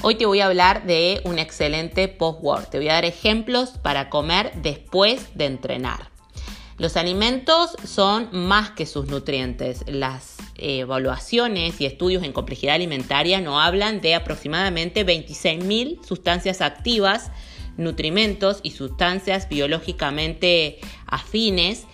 Hoy te voy a hablar de un excelente post-work. Te voy a dar ejemplos para comer después de entrenar. Los alimentos son más que sus nutrientes. Las evaluaciones y estudios en complejidad alimentaria nos hablan de aproximadamente 26.000 sustancias activas, nutrimentos y sustancias biológicamente afines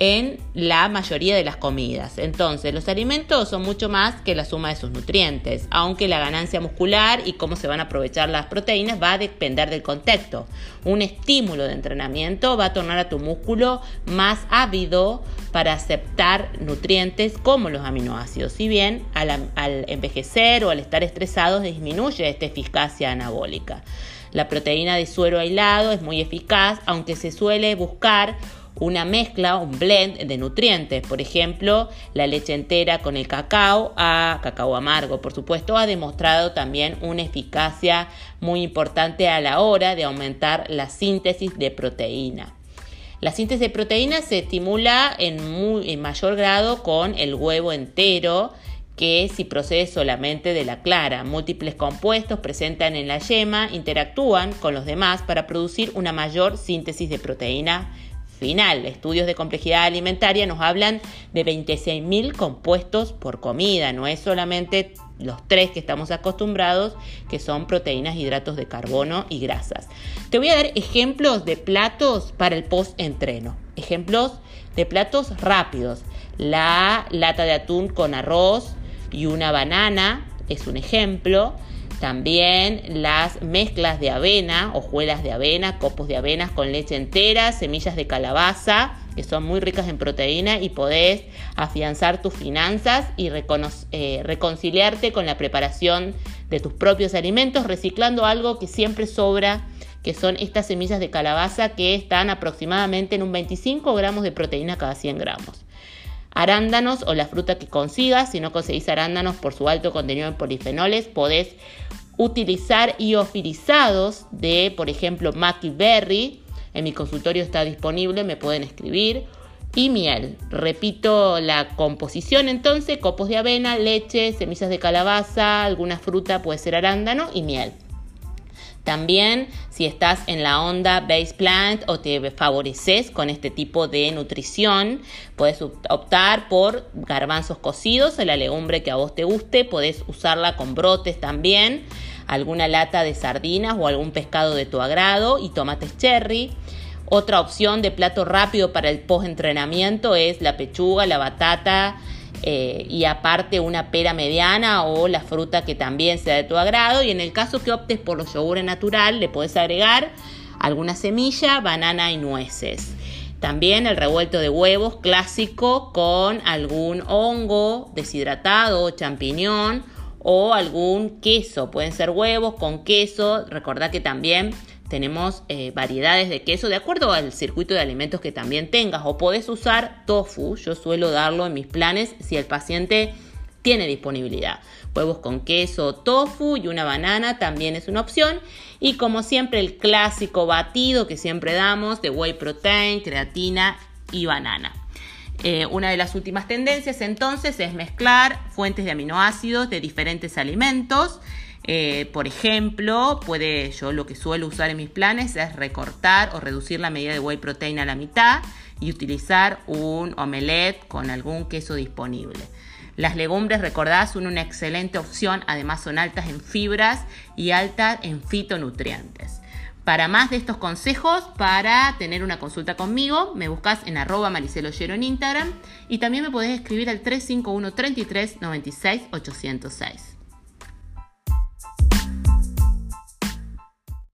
en la mayoría de las comidas. Entonces, los alimentos son mucho más que la suma de sus nutrientes, aunque la ganancia muscular y cómo se van a aprovechar las proteínas va a depender del contexto. Un estímulo de entrenamiento va a tornar a tu músculo más ávido para aceptar nutrientes como los aminoácidos. Si bien al, envejecer o al estar estresados disminuye esta eficacia anabólica. La proteína de suero aislado es muy eficaz, aunque se suele buscar una mezcla, un blend de nutrientes. Por ejemplo, la leche entera con el cacao, a cacao amargo, por supuesto, ha demostrado también una eficacia muy importante a la hora de aumentar la síntesis de proteína. La síntesis de proteína se estimula en, en mayor grado con el huevo entero que si procede solamente de la clara. Múltiples compuestos presentan en la yema, interactúan con los demás para producir una mayor síntesis de proteína final. Estudios de complejidad alimentaria nos hablan de 26.000 compuestos por comida, no es solamente los tres que estamos acostumbrados, que son proteínas, hidratos de carbono y grasas. Te voy a dar ejemplos de platos para el post-entreno. Ejemplos de platos rápidos. La lata de atún con arroz y una banana es un ejemplo. También las mezclas de avena, hojuelas de avena, copos de avena con leche entera, semillas de calabaza, que son muy ricas en proteína y podés afianzar tus finanzas y eh, reconciliarte con la preparación de tus propios alimentos, reciclando algo que siempre sobra, que son estas semillas de calabaza que están aproximadamente en un 25 gramos de proteína cada 100 gramos arándanos o la fruta que consigas. Si no conseguís arándanos por su alto contenido en polifenoles, podés utilizar iofilizados de, por ejemplo, Mackie Berry. En mi consultorio está disponible, me pueden escribir. Y miel. Repito la composición entonces, copos de avena, leche, semillas de calabaza, alguna fruta, puede ser arándano y miel. También si estás en la onda base plant o te favoreces con este tipo de nutrición, puedes optar por garbanzos cocidos, la legumbre que a vos te guste, podés usarla con brotes también, alguna lata de sardinas o algún pescado de tu agrado y tomates cherry. Otra opción de plato rápido para el post-entrenamiento es la pechuga, la batata, eh, y aparte una pera mediana o la fruta que también sea de tu agrado. Y en el caso que optes por los yogures natural, le puedes agregar alguna semilla, banana y nueces. También el revuelto de huevos clásico con algún hongo deshidratado champiñón o algún queso. Pueden ser huevos con queso. Recordad que también tenemos eh, variedades de queso de acuerdo al circuito de alimentos que también tengas o podés usar tofu. Yo suelo darlo en mis planes si el paciente tiene disponibilidad. Huevos con queso, tofu y una banana también es una opción. Y como siempre el clásico batido que siempre damos de whey protein, creatina y banana. Eh, una de las últimas tendencias entonces es mezclar fuentes de aminoácidos de diferentes alimentos. Eh, por ejemplo, puede, yo lo que suelo usar en mis planes es recortar o reducir la medida de whey protein a la mitad y utilizar un omelette con algún queso disponible. Las legumbres, recordad, son una excelente opción, además son altas en fibras y altas en fitonutrientes. Para más de estos consejos, para tener una consulta conmigo, me buscas en arroba en Instagram y también me podés escribir al 351 33 96 806.